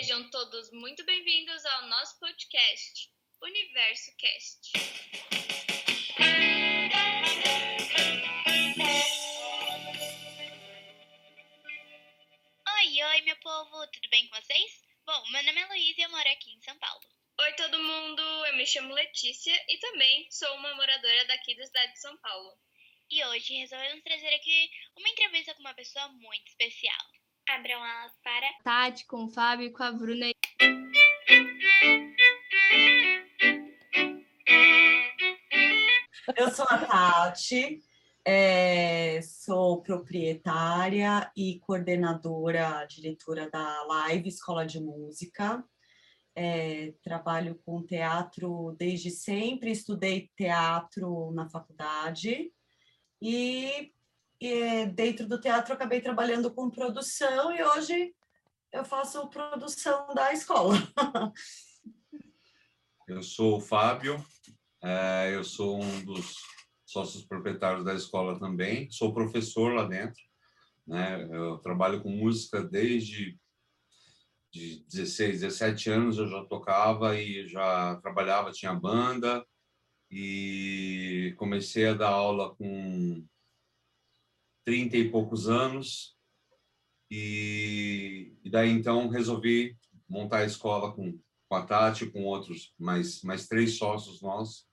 Sejam todos muito bem-vindos ao nosso podcast, Universo Cast. Oi, oi, meu povo, tudo bem com vocês? Bom, meu nome é Luísa e eu moro aqui em São Paulo. Oi, todo mundo! Eu me chamo Letícia e também sou uma moradora daqui da cidade de São Paulo. E hoje resolvemos trazer aqui uma entrevista com uma pessoa muito especial. Abram alas para Tati, com o Fábio e com a Bruna. Eu sou a Tati, é, sou proprietária e coordenadora, diretora da Live Escola de Música. É, trabalho com teatro desde sempre, estudei teatro na faculdade e, e dentro do teatro acabei trabalhando com produção e hoje eu faço produção da escola. Eu sou o Fábio, é, eu sou um dos sócios proprietários da escola também, sou professor lá dentro, né? Eu trabalho com música desde de 16, 17 anos eu já tocava e já trabalhava, tinha banda e comecei a dar aula com 30 e poucos anos. E, e daí então resolvi montar a escola com com a Tati, com outros, mais, mais três sócios nossos,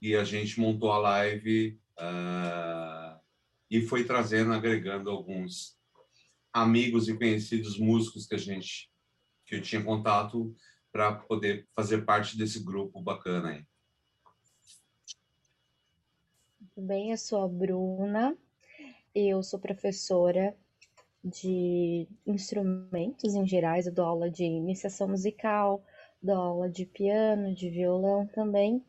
e a gente montou a live uh, e foi trazendo, agregando alguns amigos e conhecidos músicos que a gente, que eu tinha contato para poder fazer parte desse grupo bacana aí. Tudo bem, eu sou a Bruna, eu sou professora de instrumentos em gerais, eu dou aula de iniciação musical, dou aula de piano, de violão também.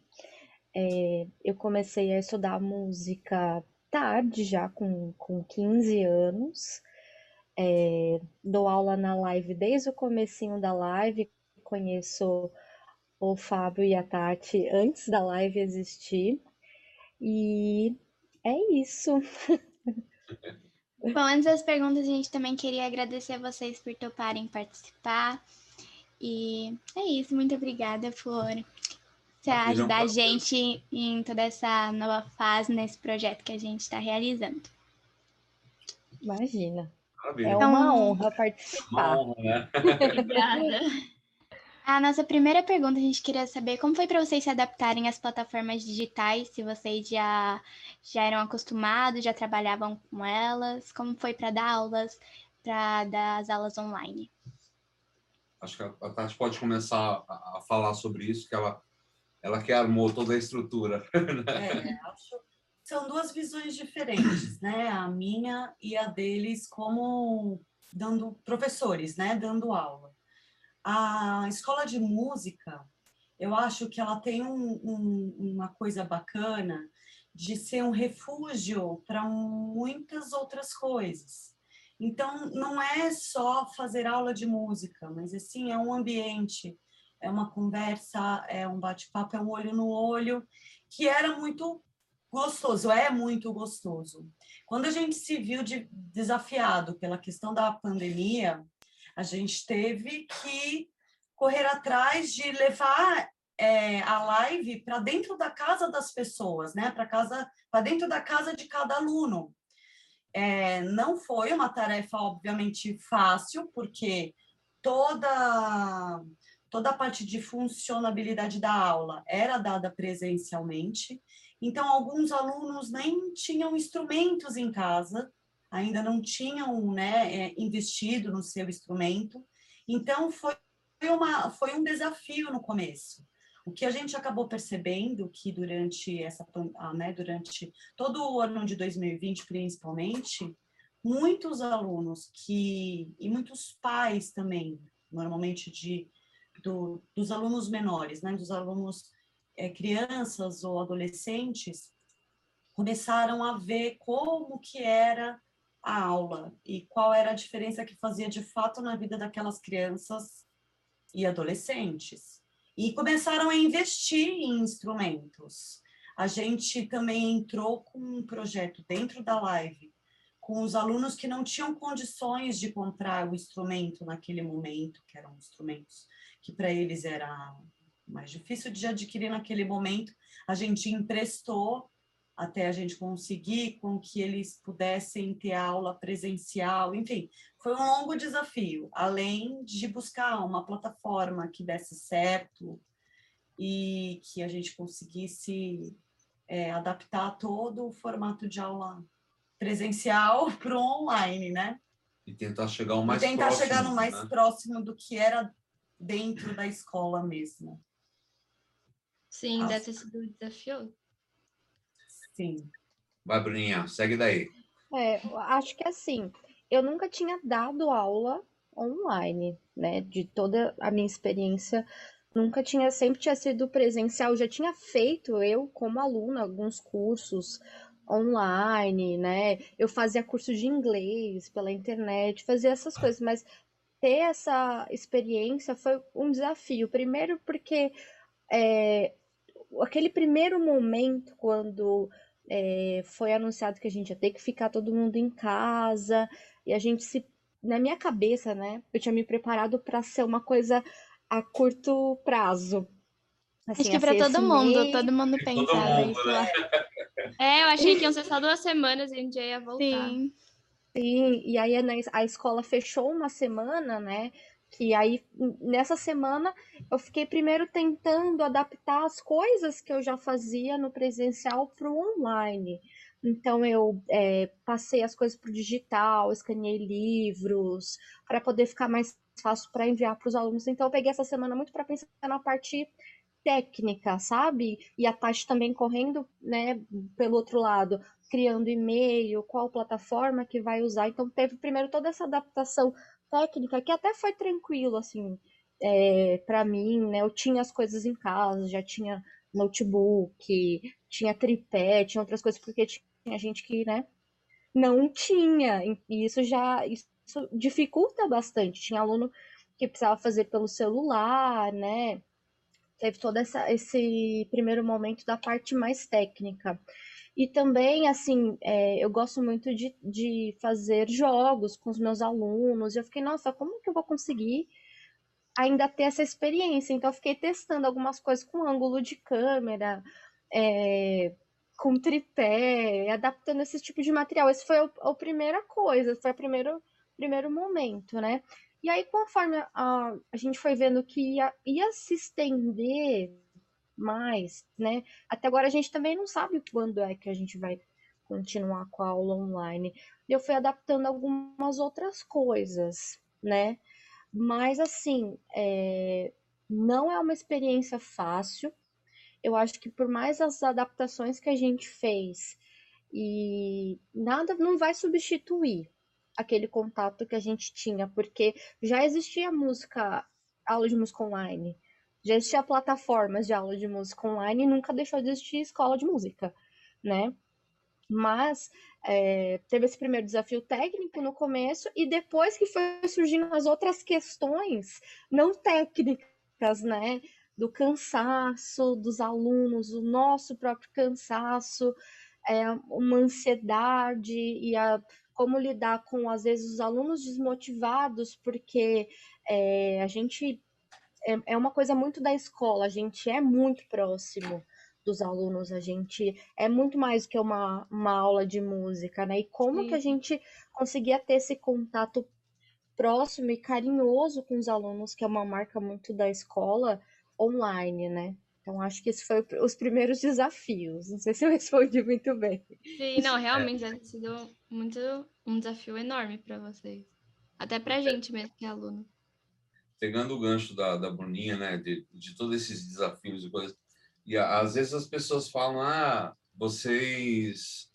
É, eu comecei a estudar música tarde, já com, com 15 anos. É, dou aula na live desde o comecinho da live, conheço o Fábio e a Tati antes da live existir. E é isso. Bom, antes das perguntas, a gente também queria agradecer a vocês por toparem participar. E é isso, muito obrigada por ajudar a gente em toda essa nova fase nesse projeto que a gente está realizando. Imagina. Maravilha. É uma honra participar. Uma honra, né? Obrigada. A nossa primeira pergunta, a gente queria saber como foi para vocês se adaptarem às plataformas digitais, se vocês já, já eram acostumados, já trabalhavam com elas, como foi para dar aulas, para dar as aulas online? Acho que a Tati pode começar a, falar sobre isso, que ela, ela que armou toda a estrutura. É, acho são duas visões diferentes, né? A minha e a deles como dando professores, né? Dando aula a escola de música, eu acho que ela tem um, um, uma coisa bacana de ser um refúgio para muitas outras coisas. Então, não é só fazer aula de música, mas assim, é um ambiente, é uma conversa, é um bate-papo, é um olho no olho, que era muito gostoso, é muito gostoso. Quando a gente se viu de, desafiado pela questão da pandemia, a gente teve que correr atrás de levar é, a live para dentro da casa das pessoas, né? Para casa, para dentro da casa de cada aluno. É, não foi uma tarefa, obviamente, fácil, porque toda toda a parte de funcionabilidade da aula era dada presencialmente. Então, alguns alunos nem tinham instrumentos em casa, ainda não tinham né, é, investido no seu instrumento. Então, foi, uma, foi um desafio no começo. O que a gente acabou percebendo que durante essa, né, durante todo o ano de 2020, principalmente, muitos alunos que e muitos pais também, normalmente de do, dos alunos menores, né, dos alunos é, crianças ou adolescentes, começaram a ver como que era a aula e qual era a diferença que fazia de fato na vida daquelas crianças e adolescentes. E começaram a investir em instrumentos. A gente também entrou com um projeto dentro da live, com os alunos que não tinham condições de comprar o instrumento naquele momento, que eram instrumentos que para eles era mais difícil de adquirir naquele momento, a gente emprestou até a gente conseguir com que eles pudessem ter aula presencial, enfim, foi um longo desafio, além de buscar uma plataforma que desse certo e que a gente conseguisse é, adaptar todo o formato de aula presencial para o online, né? E tentar chegar o mais e tentar próximo, chegar no mais né? próximo do que era dentro da escola mesmo. Sim, deve ter sido desafiou. Sim. Vai, Bruninha, segue daí. É, eu acho que assim, eu nunca tinha dado aula online, né? De toda a minha experiência, nunca tinha, sempre tinha sido presencial. Já tinha feito, eu como aluna, alguns cursos online, né? Eu fazia curso de inglês pela internet, fazia essas coisas, mas ter essa experiência foi um desafio. Primeiro porque é, aquele primeiro momento quando é, foi anunciado que a gente ia ter que ficar todo mundo em casa e a gente se na minha cabeça, né? Eu tinha me preparado para ser uma coisa a curto prazo. Acho Assim, que a para todo mundo, mês. todo mundo Todo pensava mundo, isso. né? É, eu achei que iam ser só duas semanas e a gente já ia voltar. Sim. Sim, e aí a escola fechou uma semana, né? Que aí nessa semana eu fiquei primeiro tentando adaptar as coisas que eu já fazia no presencial para o online. Então eu é, passei as coisas para o digital, escaneei livros para poder ficar mais fácil para enviar para os alunos. Então eu peguei essa semana muito para pensar na parte técnica, sabe? E a Tati também correndo, né, pelo outro lado, criando e-mail, qual plataforma que vai usar. Então teve primeiro toda essa adaptação técnica que até foi tranquilo, assim, é, para mim, né? Eu tinha as coisas em casa, já tinha notebook, tinha tripé, tinha outras coisas, porque tinha gente que, né, não tinha. E isso já isso dificulta bastante. Tinha aluno que precisava fazer pelo celular, né? Teve todo essa, esse primeiro momento da parte mais técnica. E também, assim, é, eu gosto muito de, de fazer jogos com os meus alunos. E eu fiquei, nossa, como que eu vou conseguir ainda ter essa experiência? Então, eu fiquei testando algumas coisas com ângulo de câmera, é, com tripé, adaptando esse tipo de material. Esse foi a, a primeira coisa, foi o primeiro, primeiro momento, né? E aí, conforme a, a gente foi vendo que ia, ia se estender mais, né? Até agora a gente também não sabe quando é que a gente vai continuar com a aula online. Eu fui adaptando algumas outras coisas, né? Mas assim, é... não é uma experiência fácil. Eu acho que por mais as adaptações que a gente fez e nada não vai substituir aquele contato que a gente tinha, porque já existia música, aula de música online, já existia plataformas de aula de música online e nunca deixou de existir escola de música, né? Mas é, teve esse primeiro desafio técnico no começo e depois que foi surgindo as outras questões não técnicas, né? Do cansaço dos alunos, o nosso próprio cansaço, é, uma ansiedade e a como lidar com, às vezes, os alunos desmotivados, porque é, a gente é, é, uma coisa muito da escola, a gente é muito próximo dos alunos, a gente é muito mais do que uma, uma aula de música, né? E como Sim. que a gente conseguia ter esse contato próximo e carinhoso com os alunos, que é uma marca muito da escola, online, né? Então, acho que esses foram os primeiros desafios. Não sei se eu respondi muito bem. Sim, não, realmente deve ter sido muito, um desafio enorme para vocês. Até para a gente mesmo, que é aluno. Pegando o gancho da, da Bruninha, né, de, de todos esses desafios e coisas, e às vezes as pessoas falam, ah, vocês...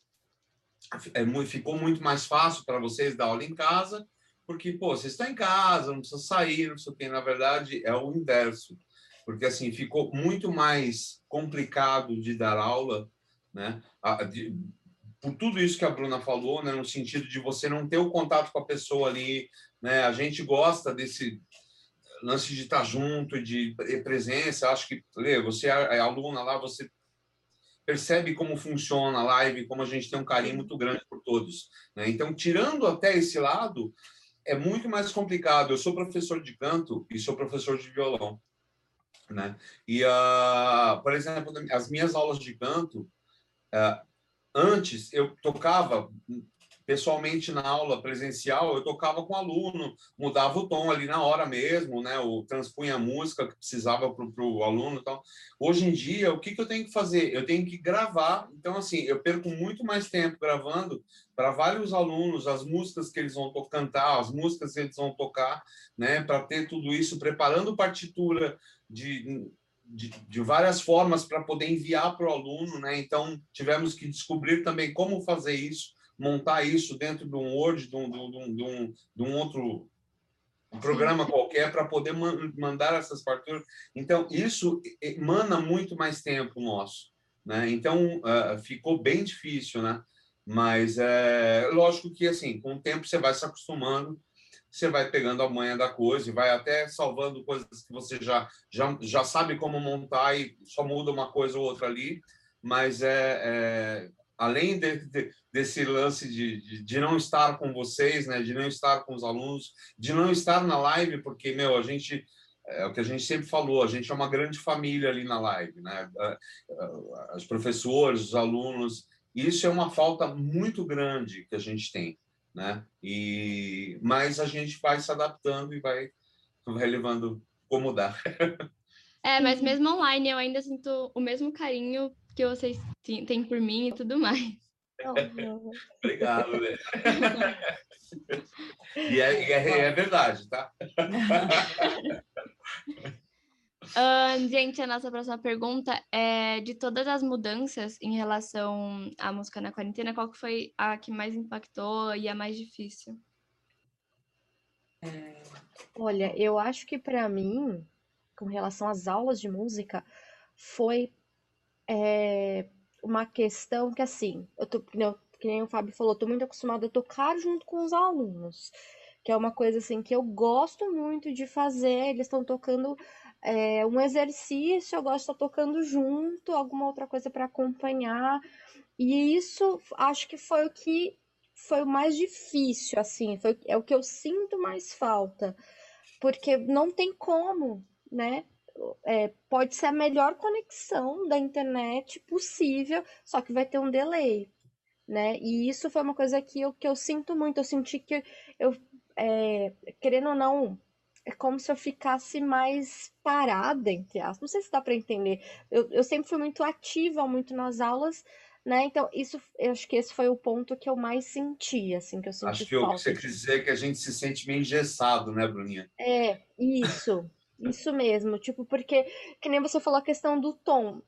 É, ficou muito mais fácil para vocês dar aula em casa, porque, pô, vocês estão em casa, não precisa sair, não sei o quê. Na verdade, é o inverso porque assim ficou muito mais complicado de dar aula, né? A, de, por tudo isso que a Bruna falou, né? No sentido de você não ter o contato com a pessoa ali, né? A gente gosta desse lance de estar junto, de presença. Acho que, Lê, você é aluna lá, você percebe como funciona a live, como a gente tem um carinho muito grande por todos. Né? Então, tirando até esse lado, é muito mais complicado. Eu sou professor de canto e sou professor de violão. Né? E, uh, por exemplo, as minhas aulas de canto, uh, antes eu tocava pessoalmente na aula presencial, eu tocava com o aluno, mudava o tom ali na hora mesmo, né? O transpunha a música que precisava para o aluno. Então, hoje em dia, o que, que eu tenho que fazer? Eu tenho que gravar. Então, assim, eu perco muito mais tempo gravando para vários alunos as músicas que eles vão cantar, as músicas que eles vão tocar, né? Para ter tudo isso, preparando partitura de de, de, várias formas para poder enviar para o aluno, né? Então tivemos que descobrir também como fazer isso, montar isso dentro de um Word, de um, de um, de um, de um outro programa qualquer para poder man mandar essas partituras. Então, isso emana muito mais tempo nosso. Né? Então, uh, ficou bem difícil, né? Mas é lógico que, assim, com o tempo você vai se acostumando, você vai pegando a manha da coisa e vai até salvando coisas que você já, já, já sabe como montar e só muda uma coisa ou outra ali. Mas é, é além de, de, desse lance de, de, de, não estar com vocês, né, de não estar com os alunos, de não estar na live, porque, meu, a gente, é o que a gente sempre falou, a gente é uma grande família ali na live, né, os professores, os alunos, isso é uma falta muito grande que a gente tem, né, e, mas a gente vai se adaptando e vai, vai levando como dá. É, mas mesmo online eu ainda sinto o mesmo carinho que vocês têm por mim e tudo mais. Obrigado, né? e é, é, é, verdade, tá? Uh, gente, a nossa próxima pergunta é de todas as mudanças em relação à música na quarentena, qual que foi a que mais impactou e a mais difícil? É... Olha, eu acho que para mim, com relação às aulas de música, foi é, uma questão que, assim, eu tô, que nem o Fábio falou, tô muito acostumada a tocar junto com os alunos, que é uma coisa, assim, que eu gosto muito de fazer, eles estão tocando é, um exercício, eu gosto de estar tocando junto, alguma outra coisa para acompanhar, e isso acho que foi o que foi o mais difícil, assim, foi, é o que eu sinto mais falta, porque não tem como, né? É, pode ser a melhor conexão da internet possível, só que vai ter um delay, né? E isso foi uma coisa que eu, que eu sinto muito. Eu senti que eu, é, querendo ou não, é como se eu ficasse mais parada, entre aspas. Não sei se dá para entender. Eu, eu sempre fui muito ativa, muito nas aulas, né? Então, isso, eu acho que esse foi o ponto que eu mais senti, assim, que eu senti Acho que o que você quer dizer é que a gente se sente meio engessado, né, Bruninha? É, isso. Isso mesmo, tipo, porque, que nem você falou a questão do tom.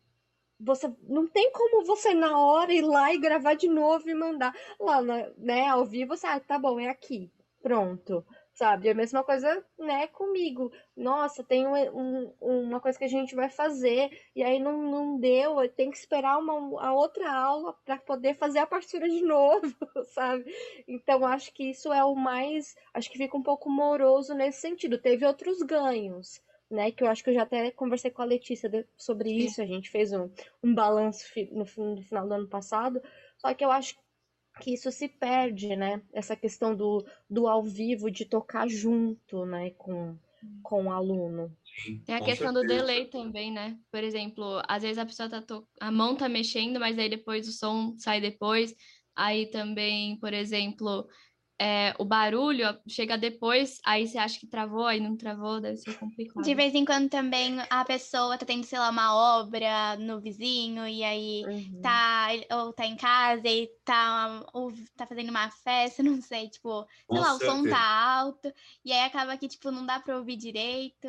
Você não tem como você na hora ir lá e gravar de novo e mandar lá, né, ao vivo, você, ah, tá bom, é aqui. Pronto sabe? É a mesma coisa, né, comigo. Nossa, tem um, um, uma coisa que a gente vai fazer e aí não, não deu, tem que esperar uma, a outra aula para poder fazer a partitura de novo, sabe? Então, acho que isso é o mais. Acho que fica um pouco moroso nesse sentido. Teve outros ganhos. Né, que eu acho que eu já até conversei com a Letícia sobre isso, a gente fez um, um balanço no, no final do ano passado, só que eu acho que isso se perde, né? Essa questão do, do ao vivo, de tocar junto, né, com, com o aluno. Tem a questão certeza. do delay também, né? Por exemplo, às vezes a pessoa tá to... a mão tá mexendo, mas aí depois o som sai depois. Aí também, por exemplo, é, o barulho chega depois, aí você acha que travou, aí não travou, deve ser complicado. De vez em quando também a pessoa tá tendo, sei lá, uma obra no vizinho, e aí uhum. tá, ou tá em casa e tá, ou tá fazendo uma festa, não sei, tipo, sei Com lá, certeza. o som tá alto, e aí acaba que, tipo, não dá pra ouvir direito.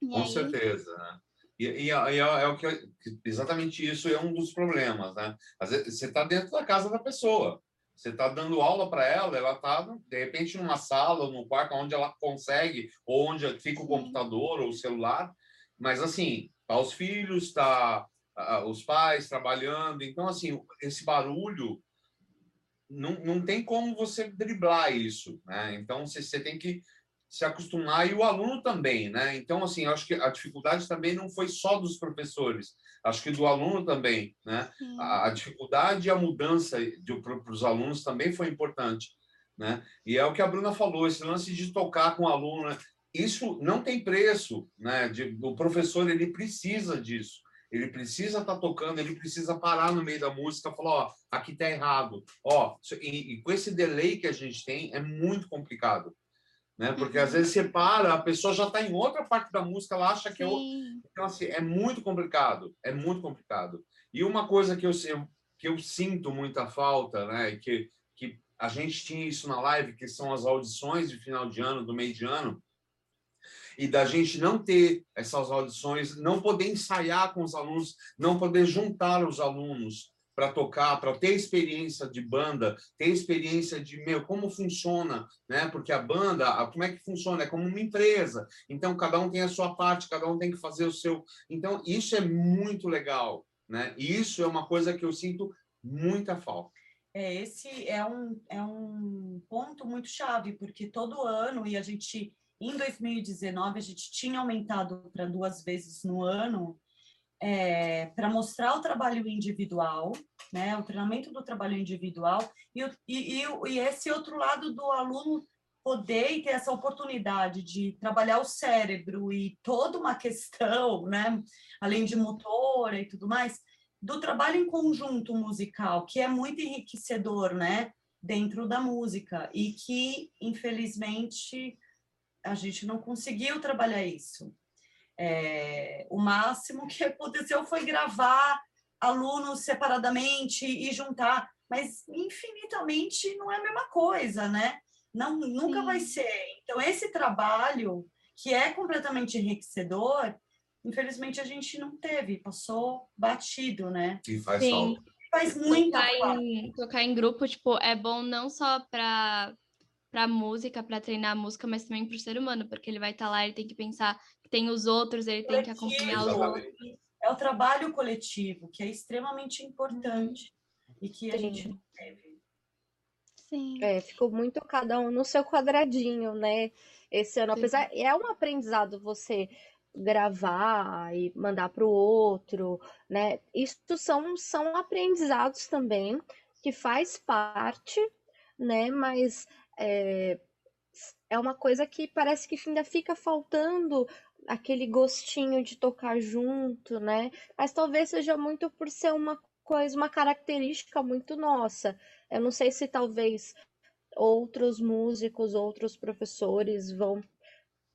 Com aí... certeza, né? E, e, é, e, é, o que exatamente isso é um dos problemas, né? Às vezes você está dentro da casa da pessoa. Você está dando aula para ela, ela está, de repente, numa sala ou num quarto onde ela consegue, ou onde fica o computador ou o celular, mas, assim, tá os filhos, tá os pais trabalhando, então, assim, esse barulho não, não tem como você driblar isso, né? Então, você, você tem que se acostumar e o aluno também, né? Então, assim, acho que a dificuldade também não foi só dos professores, acho que do aluno também, né? A, a, dificuldade e a mudança para os alunos também foi importante, né? E é o que a Bruna falou, esse lance de tocar com o aluno, né? isso não tem preço, né? De, o professor ele precisa disso. Ele precisa estar tá tocando, ele precisa parar no meio da música, falar, ó, aqui tá errado, ó. E, e com esse delay que a gente tem é muito complicado né? Porque às vezes você para, a pessoa já está em outra parte da música, ela acha que é Então, assim, é muito complicado, é muito complicado. E uma coisa que eu, que eu sinto muita falta, né? Que, que a gente tinha isso na live, que são as audições de final de ano, do meio de ano, e da gente não ter essas audições, não poder ensaiar com os alunos, não poder juntar os alunos, para tocar, para ter experiência de banda, ter experiência de meu como funciona, né? Porque a banda, como é que funciona? É como uma empresa. Então cada um tem a sua parte, cada um tem que fazer o seu. Então isso é muito legal, né? E isso é uma coisa que eu sinto muita falta. É, esse é um, é um ponto muito chave, porque todo ano, e a gente, em 2019, a gente tinha aumentado para duas vezes no ano, é, para mostrar o trabalho individual, né, o treinamento do trabalho individual e, e, e, esse outro lado do aluno poder ter essa oportunidade de trabalhar o cérebro e toda uma questão, né, além de motora e tudo mais, do trabalho em conjunto musical, que é muito enriquecedor, né, dentro da música e que infelizmente a gente não conseguiu trabalhar isso. É, o máximo que aconteceu foi gravar alunos separadamente e juntar, mas infinitamente não é a mesma coisa, né? Não, nunca Sim. vai ser. Então, esse trabalho, que é completamente enriquecedor, infelizmente a gente não teve, passou batido, né? E faz Sim. falta. Faz muita tocar falta. Em, tocar em grupo, tipo, é bom não só para para música, para treinar a música, mas também para o ser humano, porque ele vai estar tá lá, ele tem que pensar tem os outros, ele coletivo, tem que acompanhar os outros. É o trabalho coletivo, que é extremamente importante e que a Sim. gente não teve. Sim. É, ficou muito cada um no seu quadradinho, né? Esse ano, Sim. apesar é um aprendizado você gravar e mandar para o outro, né? Isso são são aprendizados também que faz parte, né? Mas é, é uma coisa que parece que ainda fica faltando aquele gostinho de tocar junto, né? Mas talvez seja muito por ser uma coisa, uma característica muito nossa. Eu não sei se talvez outros músicos, outros professores vão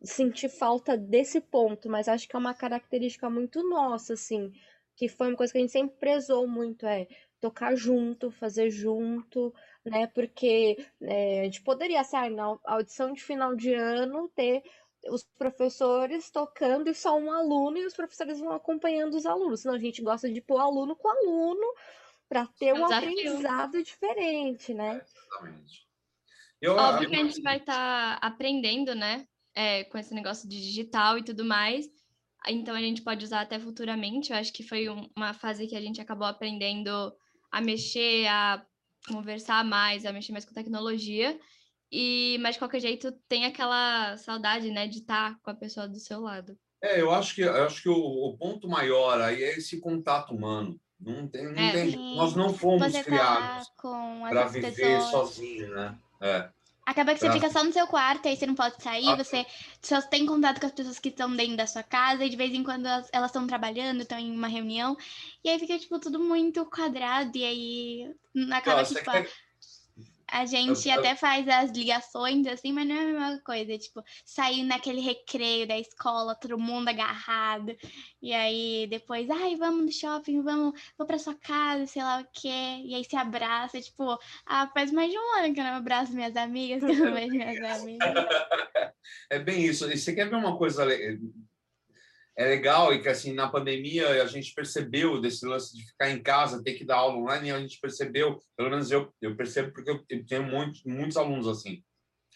sentir falta desse ponto, mas acho que é uma característica muito nossa, assim, que foi uma coisa que a gente sempre prezou muito, é tocar junto, fazer junto, né? Porque é, a gente poderia, assim, na audição de final de ano, ter os professores tocando e só um aluno e os professores vão acompanhando os alunos. Senão a gente gosta de pôr aluno com aluno para ter um aprendizado diferente, né? exatamente. Eu, Óbvio que a gente vai estar tá aprendendo, né? É, com esse negócio de digital e tudo mais. Então a gente pode usar até futuramente. Eu acho que foi um, uma fase que a gente acabou aprendendo a mexer, a conversar mais, a mexer mais com tecnologia. E, mas de qualquer jeito tem aquela saudade, né, de estar com a pessoa do seu lado. É, eu acho que eu acho que o, o ponto maior aí é esse contato humano. Não tem, não é, tem nós não fomos tá criados para viver pessoas... sozinho, né? É. Acaba que você fica só no seu quarto, aí você não pode sair, ah, você só tem contato com as pessoas que estão dentro da sua casa, e de vez em quando elas estão trabalhando, estão em uma reunião, e aí fica, tipo, tudo muito quadrado, e aí acaba Nossa, que, tipo, é a gente eu, até faz as ligações, assim, mas não é a mesma coisa. Tipo, sair naquele recreio da escola, todo mundo agarrado. E aí depois, ai, vamos no shopping, vamos, vou pra sua casa, sei lá o quê. E aí se abraça, tipo, ah, faz mais de um ano que eu não abraço minhas amigas, que eu não vejo minhas amigas. É bem isso. E você quer ver uma coisa é legal e que assim na pandemia a gente percebeu desse lance de ficar em casa ter que dar aula online a gente percebeu pelo menos eu eu percebo porque eu, tenho muitos muitos alunos assim.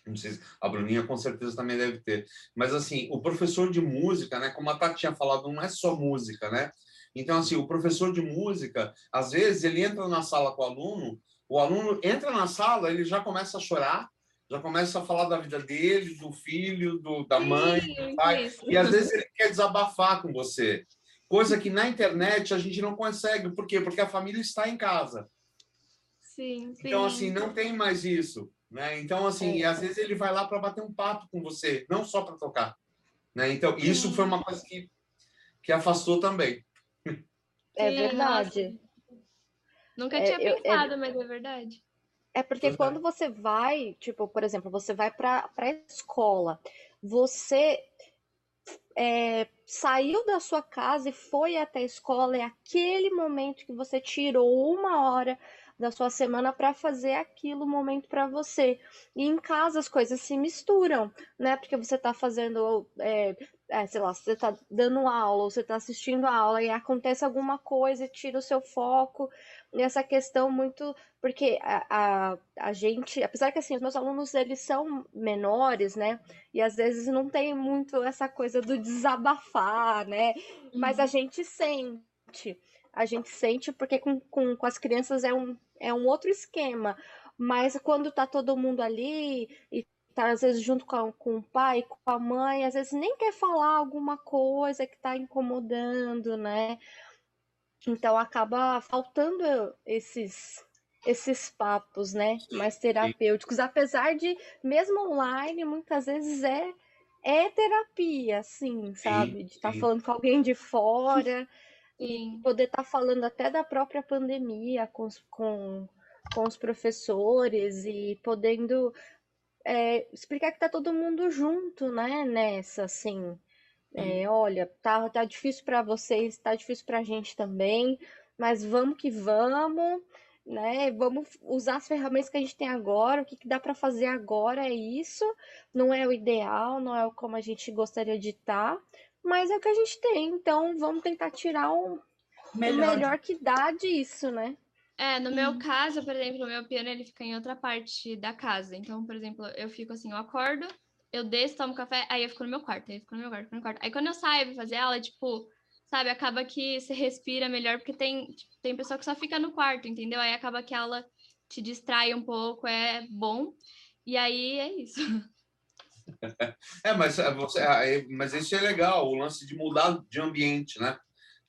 Não sei se a Bruninha com certeza também deve ter. Mas assim o professor de música né como a Tati tinha falado não é só música né? Então assim o professor de música às vezes ele entra na sala com o aluno o aluno entra na sala ele já começa a chorar já começa a falar da vida dele, do filho, do, da mãe, do pai. E às vezes ele quer desabafar com você. Coisa que na internet a gente não consegue. Por quê? Porque a família está em casa. Sim, sim. Então, assim, não tem mais isso. Né? Então, assim, é. às vezes ele vai lá para bater um papo com você, não só para tocar. Né? Então, isso foi uma coisa que, que afastou também. É verdade. Nunca tinha é, pensado, eu, é... mas é verdade. É porque verdade. quando você vai, tipo, por exemplo, você vai para a escola, você é, saiu da sua casa e foi até a escola, é aquele momento que você tirou uma hora da sua semana para fazer aquilo momento para você. E em casa as coisas se misturam, né? Porque você está fazendo, é, é, sei lá, você está dando aula, ou você está assistindo a aula e acontece alguma coisa e tira o seu foco. E essa questão muito. Porque a, a, a gente, apesar que assim, os meus alunos eles são menores, né? E às vezes não tem muito essa coisa do desabafar, né? Mas a uhum. gente sente a gente sente, porque com, com, com as crianças é um, é um outro esquema. Mas quando tá todo mundo ali e tá às vezes junto com, com o pai, com a mãe, às vezes nem quer falar alguma coisa que tá incomodando, né? Então acaba faltando esses esses papos, né, mais terapêuticos, apesar de mesmo online muitas vezes é é terapia, assim, sabe? De estar tá falando com alguém de fora e poder estar tá falando até da própria pandemia com, com, com os professores e podendo é, explicar que tá todo mundo junto, né, nessa, assim. É, olha, tá, tá difícil para vocês, tá difícil para a gente também, mas vamos que vamos, né? Vamos usar as ferramentas que a gente tem agora, o que, que dá para fazer agora é isso, não é o ideal, não é como a gente gostaria de estar, tá, mas é o que a gente tem, então vamos tentar tirar o melhor, melhor que dá disso, né? É, no meu caso, por exemplo, o meu piano ele fica em outra parte da casa. Então, por exemplo, eu fico assim, eu acordo, eu desço, tomo café, aí eu fico no meu quarto, aí eu fico no meu quarto, no meu quarto. Aí quando eu saio pra fazer aula, tipo, sabe, acaba que você respira melhor, porque tem, tipo, tem pessoa que só fica no quarto, entendeu? Aí acaba que a aula te distrai um pouco, é bom. E aí é isso. É, mas, é, você, é, mas isso é legal, o lance de mudar de ambiente, né?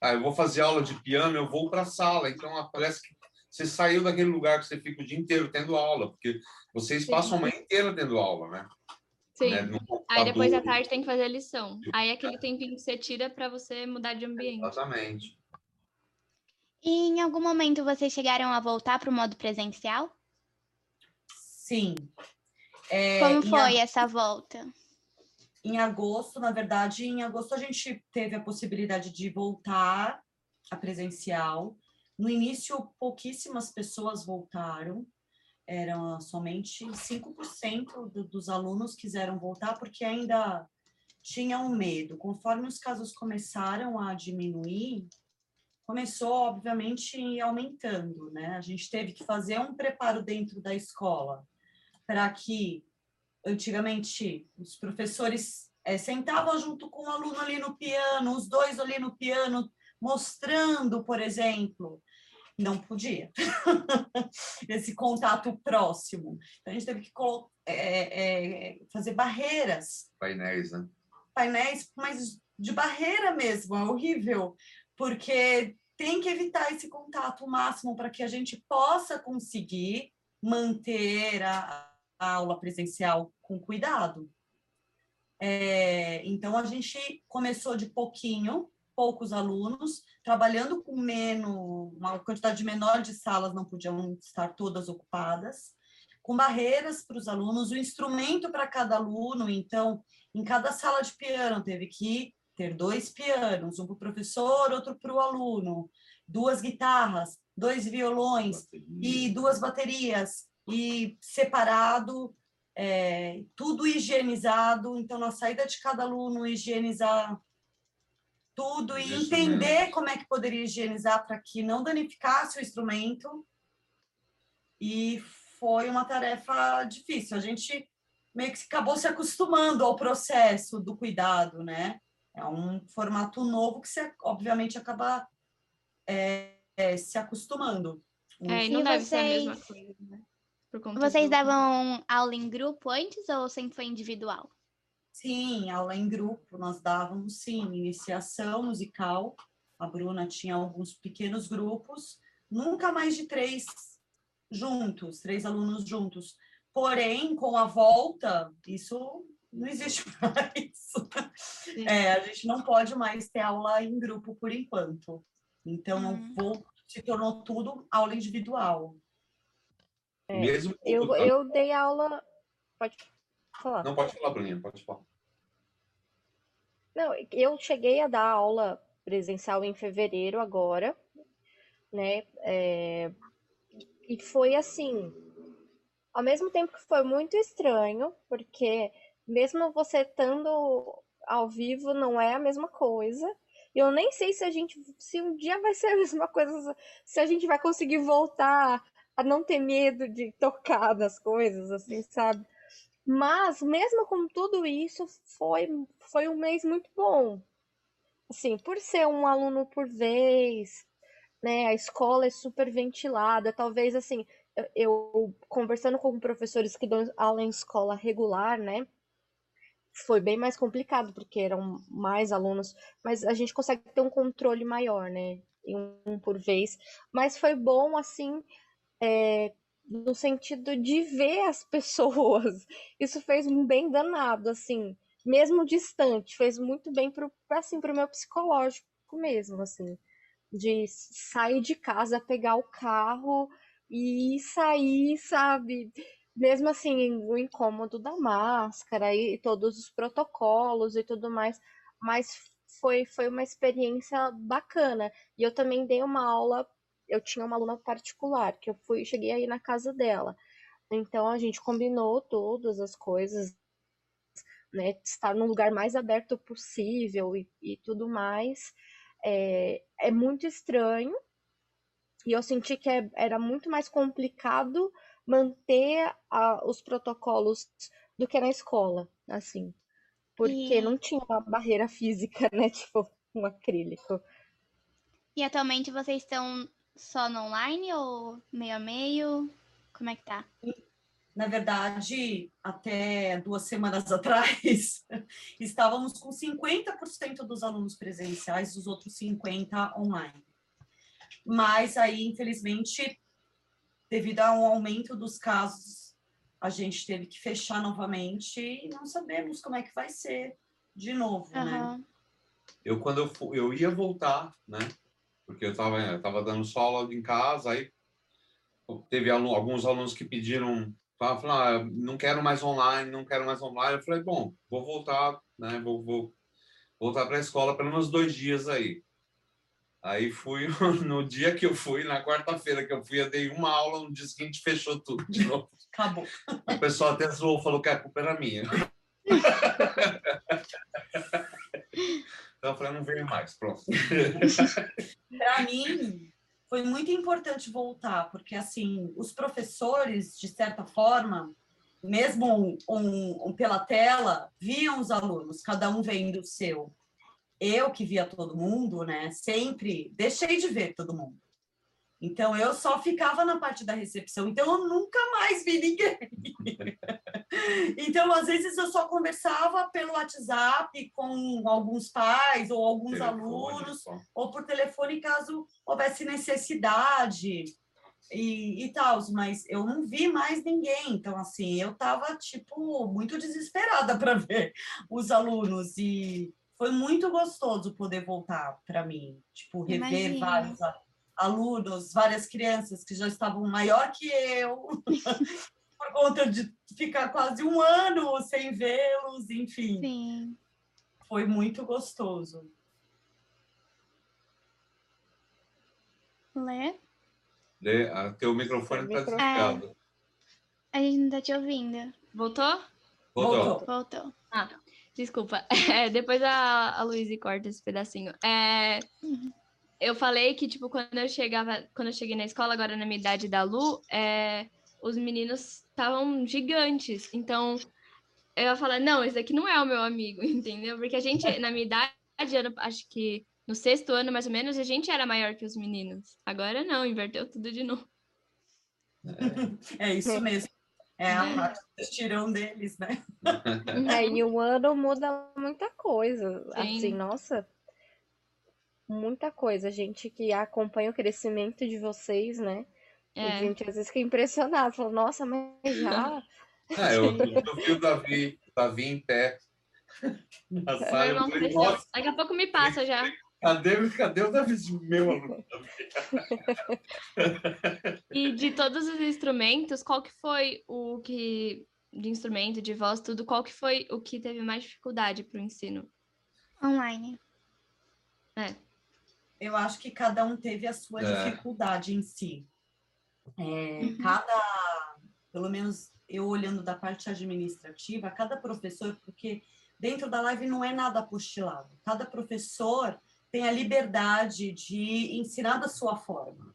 Ah, eu vou fazer aula de piano, eu vou para a sala, então ah, parece que você saiu daquele lugar que você fica o dia inteiro tendo aula, porque vocês Sim. passam a manhã inteira tendo aula, né? Sim. Né? Aí depois da tarde tem que fazer a lição. Aí é aquele tempinho que você tira para você mudar de ambiente. Exatamente. E em algum momento vocês chegaram a voltar para o modo presencial? Sim, é, Como foi essa volta? Em agosto, na verdade, em agosto a gente teve a possibilidade de voltar a presencial. No início, pouquíssimas pessoas voltaram, eram somente 5% do, dos alunos quiseram voltar, porque ainda tinham medo. Conforme os casos começaram a diminuir, começou, obviamente, aumentando, né? A gente teve que fazer um preparo dentro da escola para que antigamente os professores é, sentavam junto com o aluno ali no piano, os dois ali no piano, mostrando, por exemplo, não podia esse contato próximo. Então a gente teve que é, é, fazer barreiras. Painéis, né? Painéis, mas de barreira mesmo, é horrível, porque tem que evitar esse contato máximo para que a gente possa conseguir manter a, a aula presencial com cuidado. É, então, a gente começou de pouquinho, poucos alunos, trabalhando com menos, uma quantidade menor de salas não podiam estar todas ocupadas, com barreiras para os alunos, o instrumento para cada aluno. Então, em cada sala de piano, teve que ter dois pianos, um para o professor, outro para o aluno, duas guitarras, dois violões e duas baterias e separado, é, tudo higienizado. Então, na saída de cada aluno, higienizar tudo e entender como é que poderia higienizar para que não danificasse o instrumento. E foi uma tarefa difícil. A gente meio que acabou se acostumando ao processo do cuidado, né? É um formato novo que você, obviamente, acaba é, é, se acostumando. É, e não e deve vocês... ser a mesma coisa, né? Vocês do- davam aula em grupo antes ou sempre foi individual? Sim, aula em grupo, nós dávamos sim, iniciação musical. A Bruna tinha alguns pequenos grupos, nunca mais de três juntos, três alunos juntos. Porém, com a volta, isso não existe mais. É, a gente não pode mais ter aula em grupo por enquanto. Então, Hum. vou, se tornou tudo aula individual. É, Mesmo Eu, tá? eu dei aula. Pode falar. Não, pode falar, Bruninha, pode falar. Não, eu cheguei a dar aula presencial em fevereiro agora, né? É, e foi assim, ao mesmo tempo que foi muito estranho, porque mesmo você estando ao vivo não é a mesma coisa. E eu nem sei se a gente, se um dia vai ser a mesma coisa, se a gente vai conseguir voltar a não ter medo de tocar nas coisas, assim, sabe? Mas, mesmo com tudo isso, foi, foi um mês muito bom. Assim, por ser um aluno por vez, né? A escola é super ventilada. Talvez, assim, eu, eu conversando com professores que dão aula em escola regular, né? Foi bem mais complicado, porque eram mais alunos, mas a gente consegue ter um controle maior, né? Um por vez. Mas foi bom, assim, é, no sentido de ver as pessoas. Isso fez um bem danado, assim, mesmo distante, fez muito bem pro, assim, pro meu psicológico mesmo, assim, de sair de casa, pegar o carro e sair, sabe? Mesmo assim, o incômodo da máscara e todos os protocolos e tudo mais, mas foi, foi uma experiência bacana. E eu também dei uma aula eu tinha uma aluna particular, que eu fui, cheguei aí na casa dela. Então a gente combinou todas as coisas, né? Estar no lugar mais aberto possível e, e tudo mais. É, é muito estranho. E eu senti que é, era muito mais complicado manter a, os protocolos do que na escola, assim. Porque E- não tinha uma barreira física, né? Tipo, um acrílico. E atualmente vocês estão só no online ou meio a meio? Como é que tá? Na verdade, até duas semanas atrás, estávamos com 50% dos alunos presenciais, os outros 50% online. Mas aí, infelizmente, devido ao aumento dos casos, a gente teve que fechar novamente e não sabemos como é que vai ser de novo, né? Aham. Eu, quando eu, eu ia voltar, né? Porque eu estava eu tava dando só aula em casa, aí teve alu- alguns alunos que pediram, falaram, falaram, ah, não quero mais online, não quero mais online. Eu falei, bom, vou voltar, né? Vou, vou voltar para a escola pelo menos dois dias aí. Aí fui, no dia que eu fui, na quarta-feira que eu fui, eu dei uma aula, no dia seguinte fechou tudo de novo. Acabou. O pessoal até zoou, falou que a culpa era minha. Então falei, não venho mais, pronto. Para mim, foi muito importante voltar, porque assim, os professores, de certa forma, mesmo um- um pela tela, viam os alunos, cada um vendo o seu. Eu que via todo mundo, né? Sempre deixei de ver todo mundo. Então eu só ficava na parte da recepção, então eu nunca mais vi ninguém. então, às vezes, eu só conversava pelo WhatsApp com alguns pais ou alguns Telefone, alunos, só. ou por telefone caso houvesse necessidade e, e tal, mas eu não vi mais ninguém. Então, assim, eu estava, tipo, muito desesperada para ver os alunos e foi muito gostoso poder voltar para mim, tipo, rever Imagino. vários a- alunos, várias crianças que já estavam maior que eu, por conta de ficar quase um ano sem vê-los, enfim, Sim. foi muito gostoso. Lê? Lê, ah, Teu microfone está Microfone. desligado. A gente não tá te ouvindo. Voltou? Voltou. Voltou. Voltou. Desculpa. É, depois a, a Luísa corta esse pedacinho. É, eu falei que, tipo, quando eu chegava, quando eu cheguei na escola, agora na minha idade da Lu, é, os meninos estavam gigantes. Então, eu ia falar, não, esse aqui não é o meu amigo, entendeu? Porque a gente, na minha idade, eu acho que no sexto ano, mais ou menos, a gente era maior que os meninos. Agora não, inverteu tudo de novo. É, é isso mesmo. É a parte do estirão deles, né? É, em um ano muda muita coisa. Sim. Assim, nossa, muita coisa. A gente que acompanha o crescimento de vocês, né? A É. gente às vezes fica impressionado, fala, nossa, mas já. É, eu, eu vi o Davi, Davi em pé na sala. Eu falei, nossa, Daqui a pouco me passa já. cadê, cadê o Davizinho, meu aluno? E de todos os instrumentos, qual que foi o que de instrumento, de voz, tudo, qual que foi o que teve mais dificuldade para o ensino? Online. Eu acho que cada um teve a sua É. dificuldade em si. É, Uhum. Cada, pelo menos eu olhando da parte administrativa, cada professor, porque dentro da live não é nada apostilado. Cada professor tem a liberdade de ensinar da sua forma.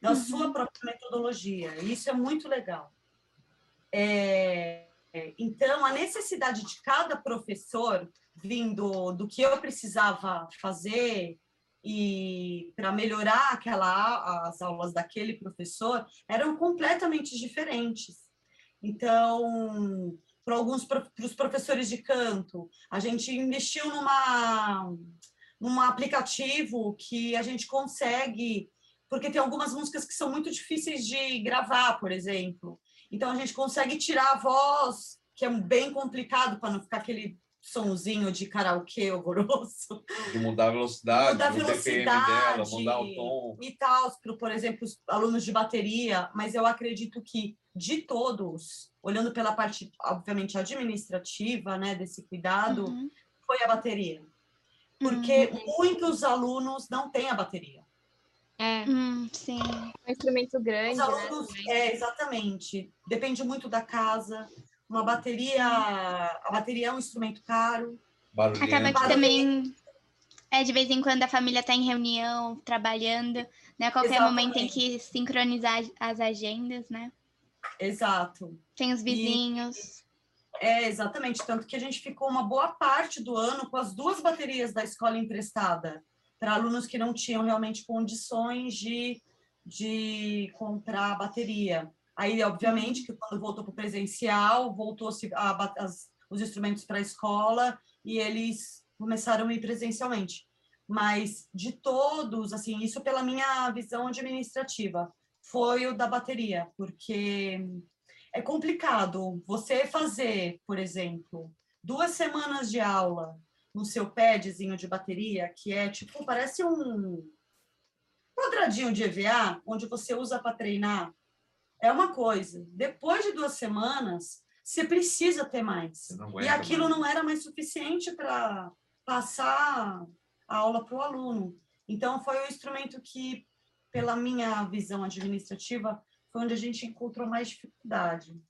da Uhum. sua própria metodologia. E Isso é muito legal. É, é, então, a necessidade de cada professor vindo do que eu precisava fazer e para melhorar aquela as aulas daquele professor eram completamente diferentes. Então, para alguns para os professores de canto, a gente investiu numa num aplicativo que a gente consegue porque tem algumas músicas que são muito difíceis de gravar, por exemplo. Então a gente consegue tirar a voz, que é bem complicado para não ficar aquele sonzinho de karaokê horroroso De mudar a velocidade, Mudar a o BPM dela, velocidade. mudar o tom. e tal, para, por exemplo, os alunos de bateria, mas eu acredito que de todos, olhando pela parte, obviamente, administrativa, né, desse cuidado, Uhum. foi a bateria. Porque muitos alunos não têm a bateria. É, Hum, sim. um instrumento grande, Os né? alunos, também. é, exatamente. Depende muito da casa. Uma bateria, a bateria é um instrumento caro. Acaba Barulhento. que também é de vez em quando a família tá em reunião, trabalhando, né? A qualquer momento tem que sincronizar as agendas, né? Exato. Tem os vizinhos. É, exatamente. Tanto que a gente ficou uma boa parte do ano com as duas baterias da escola emprestada para alunos que não tinham realmente condições de, de comprar a bateria. Aí, obviamente, que quando voltou para o presencial, voltou-se os instrumentos para a escola e eles começaram a ir presencialmente. Mas de todos, assim, isso pela minha visão administrativa, foi o da bateria, porque é complicado você fazer, por exemplo, duas semanas de aula no seu padzinho de bateria, que é tipo, parece um quadradinho de EVA, onde você usa para treinar, é uma coisa. Depois de duas semanas, você precisa ter mais. E aquilo mais. não era mais suficiente para passar a aula para o aluno. Então, foi o instrumento que, pela minha visão administrativa, foi onde a gente encontrou mais dificuldade.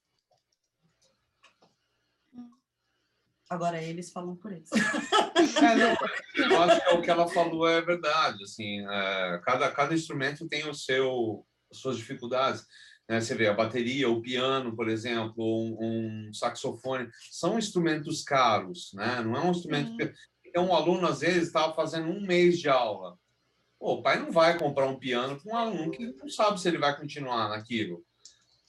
Agora eles falam por eles. É, não, eu acho que o que ela falou é verdade. Assim, é, cada, cada instrumento tem o seu, as suas dificuldades. Né? Você vê a bateria, o piano, por exemplo, um, um saxofone, são instrumentos caros, né? Não é um instrumento. Que- Então, um aluno, às vezes, estava fazendo um mês de aula. Pô, o pai não vai comprar um piano para um aluno que não sabe se ele vai continuar naquilo.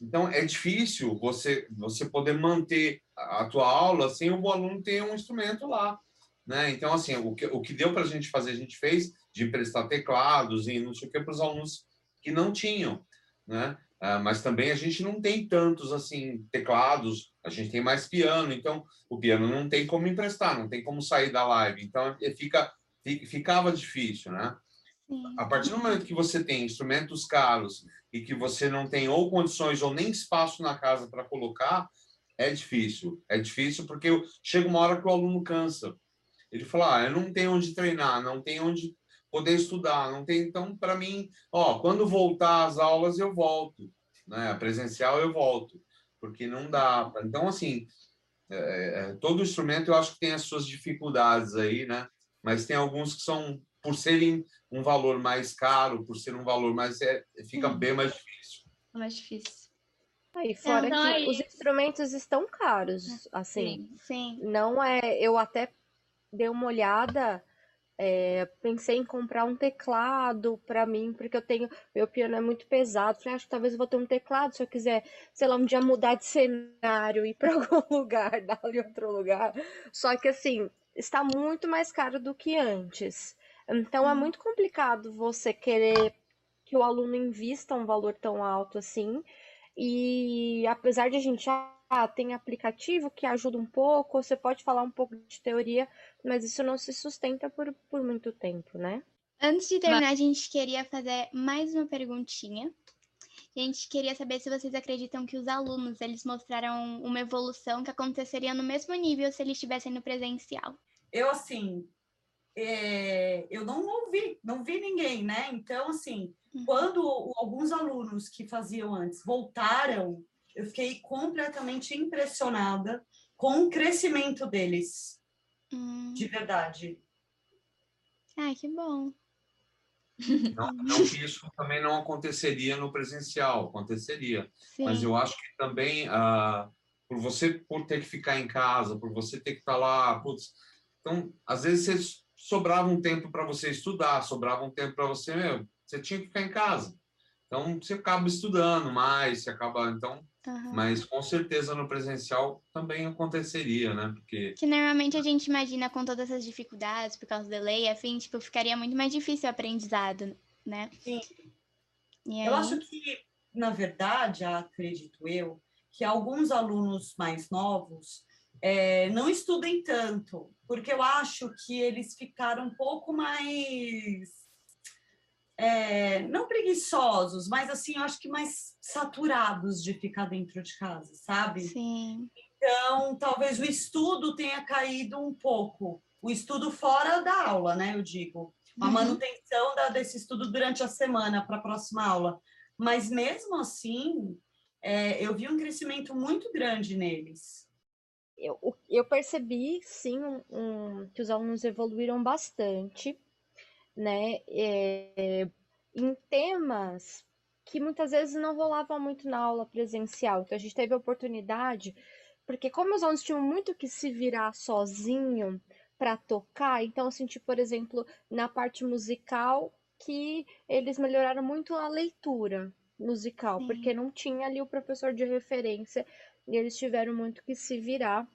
Então, é difícil você, você poder manter a a tua aula sem o aluno ter um instrumento lá. Né? Então, assim, o que, o que deu para a gente fazer, a gente fez de emprestar teclados e não sei o que para os alunos que não tinham, né? Ah, mas também a gente não tem tantos, assim, teclados, a gente tem mais piano, então o piano não tem como emprestar, não tem como sair da live, então eh, fica, fi- ficava difícil, né? Sim. A partir do momento que você tem instrumentos caros e que você não tem ou condições ou nem espaço na casa para colocar, é difícil. É difícil porque chega uma hora que o aluno cansa. Ele fala, ah, eu não tenho onde treinar, não tenho onde poder estudar, não tem. Então, para mim, ó, quando voltar às aulas eu volto, né? Presencial eu volto, porque não dá. pra- Então, assim, é, é, todo instrumento eu acho que tem as suas dificuldades aí, né? Mas tem alguns que são, por serem um valor mais caro, por ser um valor mais. É, fica Sim. bem mais difícil. É mais difícil. Aí, fora Então, que aí- os instrumentos estão caros, assim. Sim. Sim. Não é. Eu até dei uma olhada. É, pensei em comprar um teclado para mim, porque eu tenho. Meu piano é muito pesado. Falei, acho que talvez eu vou ter um teclado se eu quiser, sei lá, um dia mudar de cenário, ir para algum lugar, dar ali outro lugar. Só que assim, está muito mais caro do que antes. Então é uhum. muito complicado você querer que o aluno invista um valor tão alto assim. E apesar de a gente ah, tem aplicativo que ajuda um pouco, você pode falar um pouco de teoria, mas isso não se sustenta por, por muito tempo, né? Antes de terminar, mas... a gente queria fazer mais uma perguntinha. A gente queria saber se vocês acreditam que os alunos eles mostraram uma evolução que aconteceria no mesmo nível se eles estivessem no presencial. Eu assim, é, eu não ouvi, não vi ninguém, né? Então assim, uhum. quando alguns alunos que faziam antes voltaram eu fiquei completamente impressionada com o crescimento deles. Hum. De verdade. Ah, que bom. Não, não, que isso também não aconteceria no presencial, aconteceria. Sim. Mas eu acho que também, ah, por você por ter que ficar em casa, por você ter que estar lá, putz, então, às vezes sobrava um tempo para você estudar, sobrava um tempo para você, meu, você tinha que ficar em casa. Então, você acaba estudando mais, você acaba, então, Uhum. Mas com certeza no presencial também aconteceria, né? Porque. Que normalmente a gente imagina com todas essas dificuldades, por causa do lei, afim, tipo, ficaria muito mais difícil o aprendizado, né? Sim. Eu acho que, na verdade, acredito eu, que alguns alunos mais novos é, não estudem tanto, porque eu acho que eles ficaram um pouco mais é, não preguiçosos, mas assim, eu acho que mais saturados de ficar dentro de casa, sabe? Sim. Então, talvez o estudo tenha caído um pouco. O estudo fora da aula, né? Eu digo. A uhum. manutenção da, desse estudo durante a semana para a próxima aula. Mas mesmo assim, é, eu vi um crescimento muito grande neles. Eu, eu percebi, sim, um, um, que os alunos evoluíram bastante né, é, em temas que muitas vezes não rolavam muito na aula presencial. Então a gente teve a oportunidade, porque como os alunos tinham muito que se virar sozinho para tocar, então eu senti, por exemplo, na parte musical que eles melhoraram muito a leitura musical, Sim. porque não tinha ali o professor de referência e eles tiveram muito que se virar,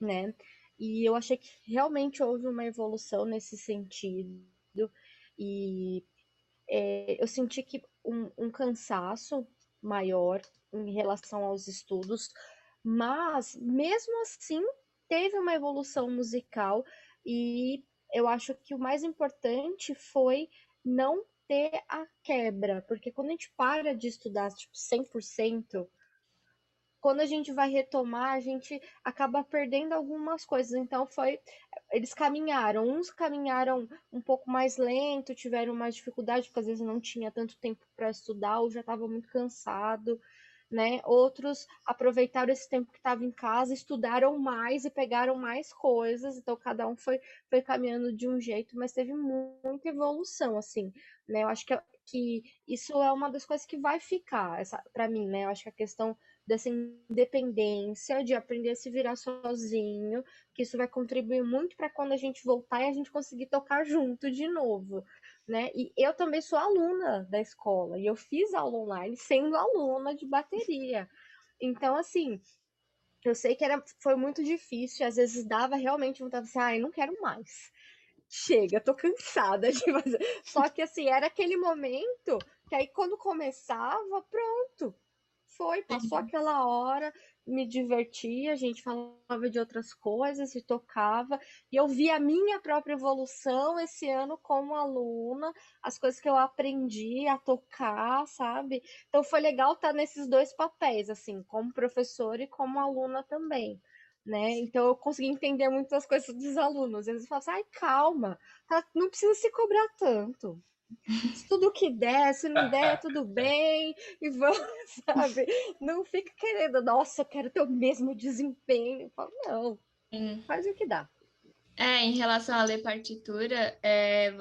né? E eu achei que realmente houve uma evolução nesse sentido e é, eu senti que um, um cansaço maior em relação aos estudos, mas mesmo assim teve uma evolução musical e eu acho que o mais importante foi não ter a quebra, porque quando a gente para de estudar tipo 100%, quando a gente vai retomar, a gente acaba perdendo algumas coisas. Então foi, eles caminharam, uns caminharam um pouco mais lento, tiveram mais dificuldade porque às vezes não tinha tanto tempo para estudar ou já estava muito cansado, né? Outros aproveitaram esse tempo que estava em casa, estudaram mais e pegaram mais coisas. Então cada um foi foi caminhando de um jeito, mas teve muita evolução assim, né? Eu acho que que isso é uma das coisas que vai ficar, para mim, né? Eu acho que a questão dessa independência, de aprender a se virar sozinho, que isso vai contribuir muito para quando a gente voltar e a gente conseguir tocar junto de novo, né? E eu também sou aluna da escola e eu fiz aula online sendo aluna de bateria. Então, assim, eu sei que era, foi muito difícil, às vezes dava realmente vontade de assim, ai, não quero mais. Chega, tô cansada de fazer. Só que assim, era aquele momento que aí quando começava, pronto, foi, passou uhum. aquela hora, me divertia, a gente falava de outras coisas e tocava, e eu vi a minha própria evolução esse ano como aluna, as coisas que eu aprendi a tocar, sabe? Então foi legal estar nesses dois papéis, assim, como professora e como aluna também. Né? Então eu consegui entender muitas coisas dos alunos. Eles falam assim, ai, calma, tá, não precisa se cobrar tanto tudo que der, se não der, tudo bem, e vamos, sabe? Não fica querendo, nossa, eu quero ter o mesmo desempenho. Falo, não, faz o que dá. É, em relação a ler partitura, é,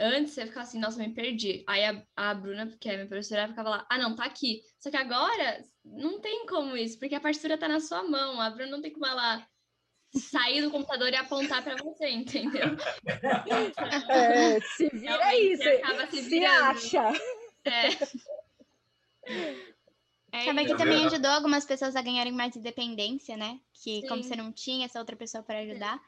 antes você ficava assim, nossa, me perdi. Aí a, a Bruna, que é minha professora, ficava lá, ah, não, tá aqui. Só que agora não tem como isso, porque a partitura tá na sua mão, a Bruna não tem como ela sair do computador e apontar para você, entendeu? É, se vira aí, Realmente, acaba se se acha. É. É Sabe que isso. também ajudou algumas pessoas a ganharem mais independência, né? Que como Sim. você não tinha essa outra pessoa para ajudar,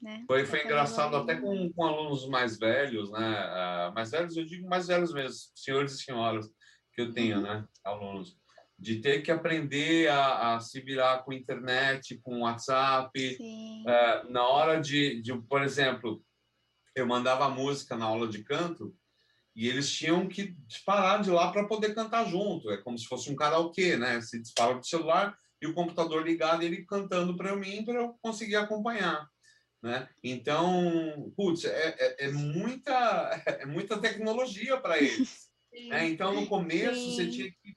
né? Foi, foi engraçado até com, com alunos mais velhos, né? Ah, mais velhos, eu digo mais velhos mesmo, senhores e senhoras que eu tenho, né? Alunos. De ter que aprender a, a se virar com internet, com WhatsApp. Ah, na hora de, de, por exemplo, eu mandava música na aula de canto e eles tinham que disparar de lá para poder cantar junto. É como se fosse um karaokê, né? Se dispara do celular e o computador ligado, ele cantando para mim, para eu conseguir acompanhar. Né? Então, putz, é, é, é muita, é muita tecnologia para eles. né? Então, no começo, você Sim. tinha que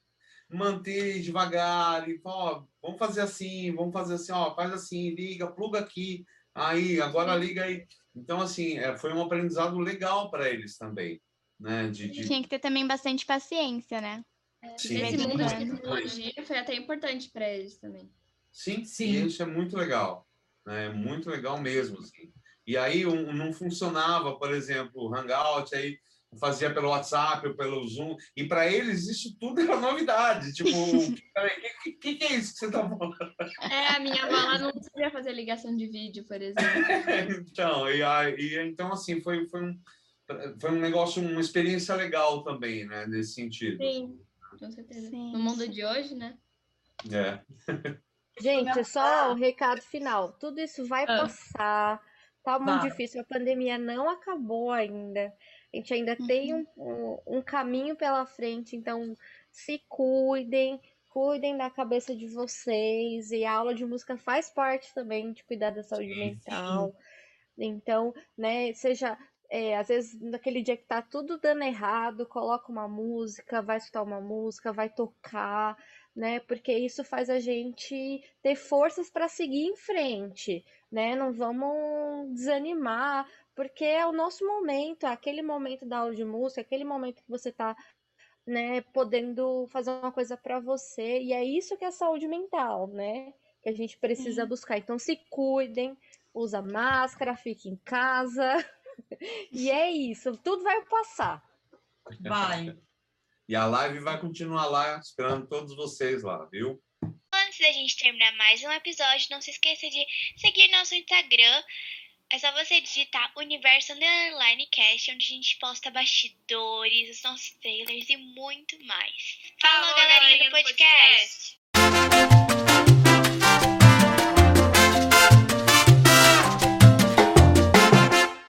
manter devagar e falar, ó, vamos fazer assim, vamos fazer assim, ó, faz assim, liga, pluga aqui, aí, agora liga aí. Então, assim, é, foi um aprendizado legal para eles também, né? De, de- Tinha que ter também bastante paciência, né? Sim, Nesse de mundo de tecnologia foi até importante para eles também. Sim, Sim. e isso é muito legal, né? Muito legal mesmo, assim. E aí um, não funcionava, por exemplo, o Hangout, aí fazia pelo WhatsApp ou pelo Zoom, e para eles isso tudo era novidade. Tipo, o que, que, que é isso que você está falando? É, a minha avó ela não sabia fazer ligação de vídeo, por exemplo. então, e, e então assim, foi, foi, um, foi um negócio, uma experiência legal também, né? Nesse sentido. Sim, com certeza. Sim. No mundo de hoje, né? É. Gente, só o recado final. Tudo isso vai Ah. passar. Tá muito Vai. difícil. A pandemia não acabou ainda. A gente ainda tem um, um, um caminho pela frente. Então, se cuidem. Cuidem da cabeça de vocês. E a aula de música faz parte também de cuidar da saúde mental. Então, né, seja. é, às vezes, naquele dia que tá tudo dando errado, coloca uma música, vai escutar uma música, vai tocar, né? Porque isso faz a gente ter forças para seguir em frente, né? Não vamos desanimar, porque é o nosso momento, é aquele momento da aula de música, é aquele momento que você tá, né, podendo fazer uma coisa para você, e é isso que é saúde mental, né? Que a gente precisa Sim. buscar. Então se cuidem, usa máscara, fique em casa. E é isso, tudo vai passar. Vai. E a live vai continuar lá, esperando todos vocês lá, viu? Antes da gente terminar mais um episódio, não se esqueça de seguir nosso Instagram. É só você digitar Universo Underline Cast, onde a gente posta bastidores, os nossos trailers e muito mais. Falou, galerinha do podcast!